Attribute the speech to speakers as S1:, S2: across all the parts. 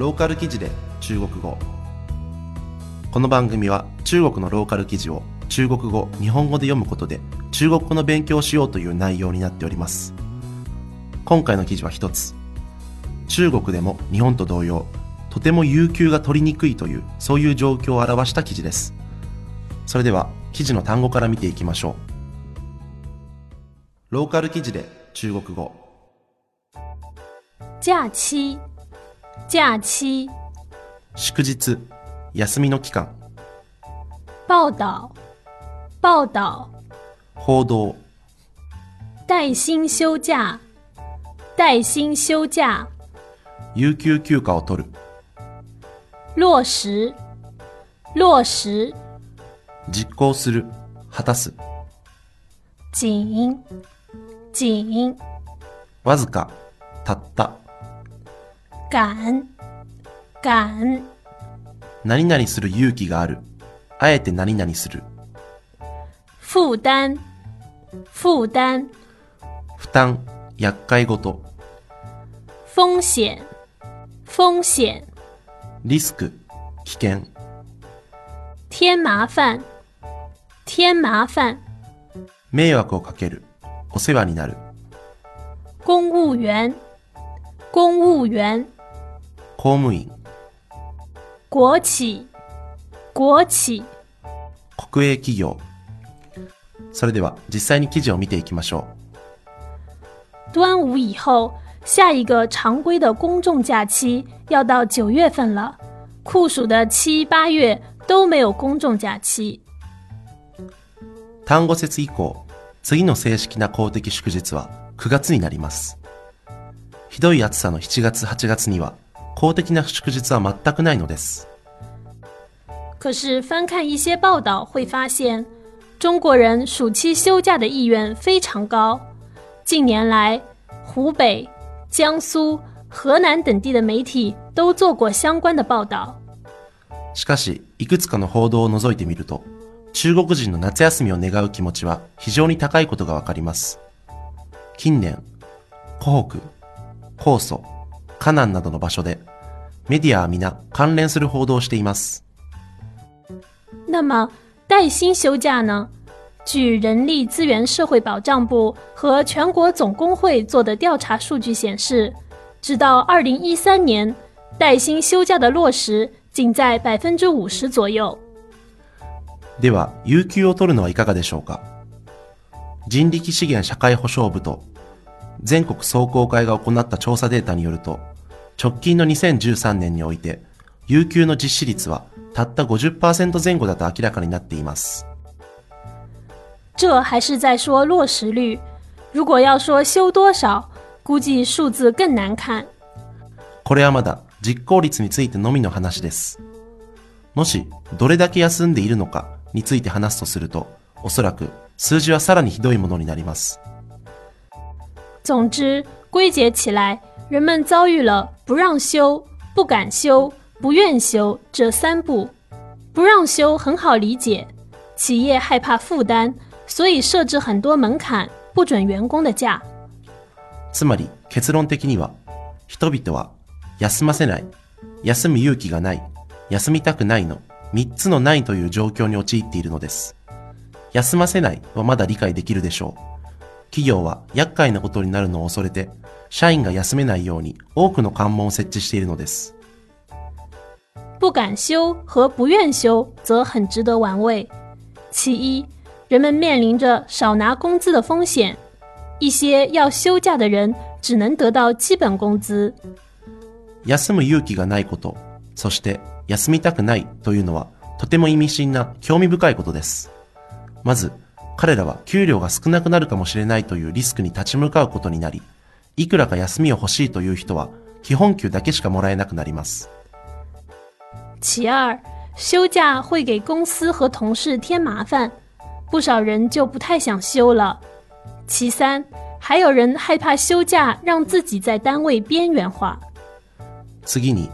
S1: ローカル記事で中国語。この番組は中国のローカル記事を中国語日本語で読むことで中国語の勉強をしようという内容になっております。今回の記事は一つ。中国でも日本と同様とても有給が取りにくいというそういう状況を表した記事です。それでは記事の単語から見ていきましょう。ローカル記事で中国語。
S2: 假期，假期，
S1: 祝日休みの期間。
S2: 报道，报道，
S1: 報道。
S2: 带薪休假，带薪休假，
S1: 有給休暇を取る。
S2: 落实，落实，
S1: 実行する。果たす。
S2: 紧，紧，
S1: わずかたった
S2: 赶，赶，
S1: 何々する勇気がある。あえて何々する。
S2: 负担，负担，
S1: 負担厄介ごと
S2: 风险，风险，
S1: リスク危険。
S2: 添麻烦，添麻烦，
S1: 迷惑をかける。お世話になる。
S2: 公务员，公务员，
S1: 公務員。
S2: 国企，国企，
S1: 国営企業。それでは実際に記事を見ていきましょ
S2: 端午以后，下一个常规的公众假期要到九月份了，酷暑的七八月都没有公众假期。
S1: う単語節以降次の正式な公的祝日は9月になります。ひどい暑さの7月8月には公的な祝日は全くないのです
S2: 可是翻看一些报道会发现，中国人暑期休假的意愿非常高。近年来，湖北、江苏、河南等地的媒体都做过相关的报道。
S1: しかし、いくつかの報道を除いてみると、中国人の夏休みを願う気持ちは非常に高いことがわかります。近年、湖北、江蘇、河南などの場所で、メディアは皆関連する報道をしています。
S2: 那么带薪休假呢？据人力资源社会保障部和全国总工会做的调查数据显示，直到二零一三年，带薪休假的落实仅在百分之五十左右。
S1: では、有給を取るのはいかがでしょうか？人力資源社会保障部と全国壮行会が行った調査データによると、直近の2013年において、有給の実施率はたった50%前後だと明らかになっています。
S2: 这还是在说落实率，如果要说休多少，估计数字更难看。
S1: これはまだ実行率についてのみの話です。もし、どれだけ休んでいるのかについて話すとすると、おそらく数字はさらにひどいものになります。
S2: 总之，归结起来，人们遭遇了不让休、不敢休、不愿休这三步。不让休很好理解，企业害怕负担，所以设置很多门槛，不准员工的假。
S1: つまり結論的には、人々は休ませない、休む勇気がない、休みたくないの3つのないという状況に陥っているのです。休ませないはまだ理解できるでしょう。企業は厄介なことになるのを恐れて、社員が休めないように多くの関門を設置しているのです。
S2: 不敢休和不愿休则很值得玩味。其一，人们面临着少拿工资的风险，一些要休假的人只能得到基本工资。
S1: 休む勇気がないこと、そして休みたくないというのはとても意味深な興味深いことです。まず、彼らは給料が少なくなるかもしれないというリスクに立ち向かうことになり、いくらか休みを欲しいという人は基本給だけしかもらえなくなります。
S2: 其二，休假会给公司和同事添麻烦，不少人就不太想休了。其三，还有人害怕休假让自己在单位边缘化。
S1: 次に、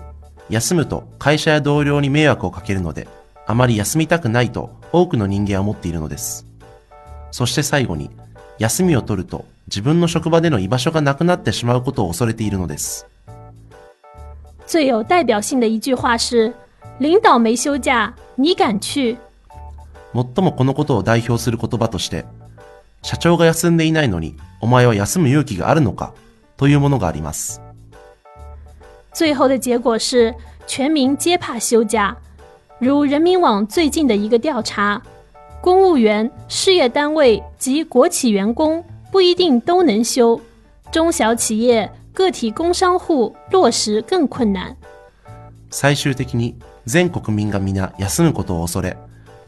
S1: 休むと会社や同僚に迷惑をかけるので、あまり休みたくないと多くの人間は思っているのです。そして最後に、休みを取ると自分の職場での居場所がなくなってしまうことを恐れているのです。
S2: 最有代表性的一句话是：“领导没休假，你敢去？”
S1: 最もこのことを代表する言葉として、社長が休んでいないのに、お前は休む勇気があるのか？というものがあります。
S2: 最后的结果是全民皆怕休假。如人民网最近的一个调查，公务员、事业单位及国企员工不一定都能休，中小企业、个体工商户落实更困难。
S1: 最終的に全国民が皆休むことを恐れ、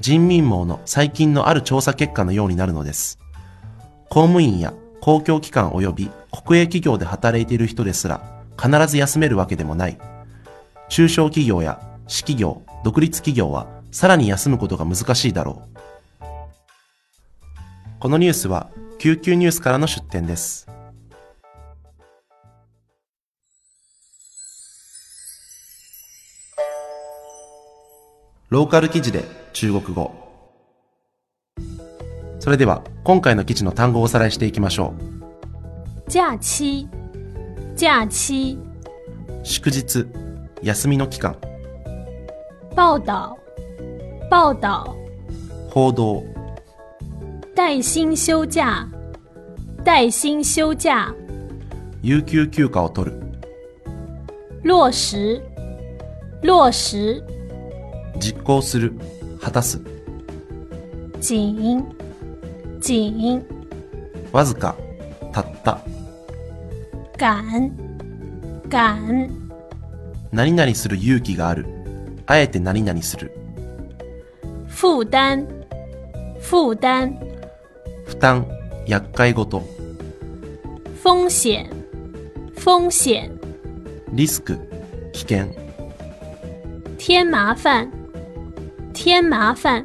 S1: 人民網の最近のある調査結果のようになるのです。公務員や公共機関及び国営企業で働いている人ですら必ず休めるわけでもない。中小企業や私企業、独立企業はさらに休むことが難しいだろう。このニュースは救急ニュースからの出展です。ローカル記事で中国語。それでは今回の記事の単語をおさらいしていきましょ
S2: 假期，假期，
S1: う。祝日、休みの期間、
S2: 报道，报道，
S1: 報道、
S2: 带薪休假，带薪休假，
S1: 有給休暇を取る、
S2: 落实，落实，
S1: 実行する、果たす、
S2: 紧，紧，
S1: わずか、たった、
S2: 赶，赶，
S1: 何々する勇気がある、あえて何々する、
S2: 负担，负担，
S1: 負担、厄介ごと、
S2: 风险，风险，
S1: リスク、危険、
S2: 添麻烦，添麻烦，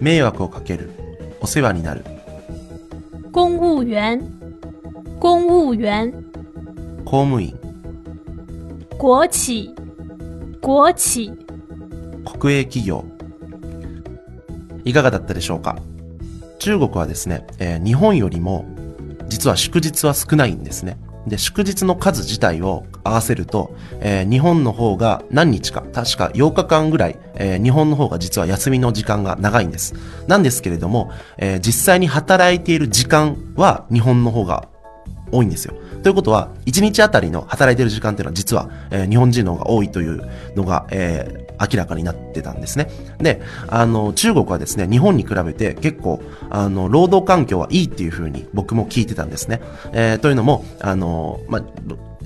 S1: 迷惑をかける、お世話になる、
S2: 公务员，公务员，
S1: 公務員、
S2: 国企，国企，
S1: 国営企業。いかがだったでしょうか？中国はですね、えー日本よりも実は祝日は少ないんですね。で、祝日の数自体を合わせると、えー日本の方が何日か、確か8日間ぐらい、えー日本の方が実は休みの時間が長いんです。なんですけれども、え実際に働いている時間は日本の方が多いんですよ。ということは、1日あたりの働いてる時間っていうのは実は、えー日本人の方が多いというのが、えー明らかになってたんですね。で、あの、中国はですね、日本に比べて結構、あの、労働環境はいいっていうふうに僕も聞いてたんですね。えーというのも、あの、まあ、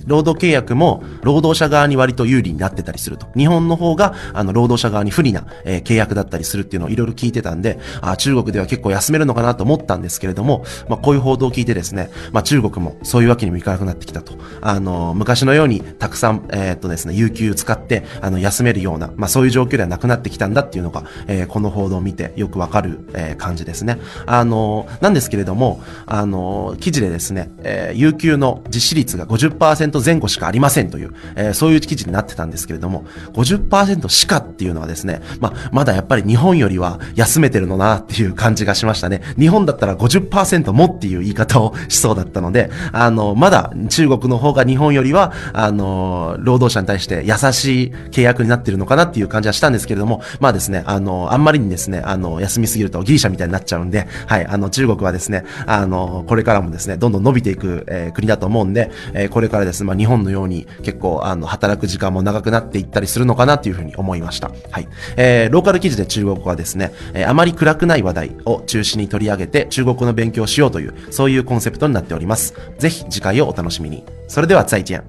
S1: 労働契約も労働者側に割と有利になってたりすると。日本の方が、あの、労働者側に不利な、えー契約だったりするっていうのをいろいろ聞いてたんで、あ中国では結構休めるのかなと思ったんですけれども、まあ、こういう報道を聞いてですね、まあ、中国もそういうわけにもいかなくなってきたと。あの、昔のようにたくさん、えーっとですね、有給使って、あの、休めるような、まあ、そういう状況ではなくなってきたんだっていうのが、えーこの報道を見てよくわかる、えー感じですね。あの、なんですけれども、あの、記事でですね、えー有給の実施率が50% 50%前後しかありませんという、えーそういう記事になってたんですけれども、50%しかっていうのはですね、まあ、まだやっぱり日本よりは休めてるのなっていう感じがしましたね。日本だったら50%もっていう言い方をしそうだったので、あの、まだ中国の方が日本よりは、あの、労働者に対して優しい契約になってるのかなっていう感じはしたんですけれども、まあですね、あの、あんまりにですね、あの、休みすぎるとギリシャみたいになっちゃうんで、はい、あの、中国はですね、あの、これからもですね、どんどん伸びていく、えー国だと思うんで、えーこれからですね、まあ日本のように結構、あの、働く時間も長くなっていったりするのかなっていうふうに思いました。はい。えーローカル記事で中国語はですね、えーあまり暗くない話題を中心に取り上げて中国語の勉強をしようという、そういうコンセプトになっております。ぜひ次回をお楽しみに。それでは再见。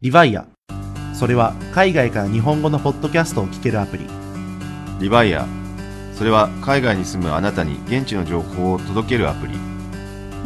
S1: リヴァイア。それは海外から日本語のポッドキャストを聞けるアプリ。
S3: リバイアそれは海外に住むあなたに現地の情報を届けるアプリ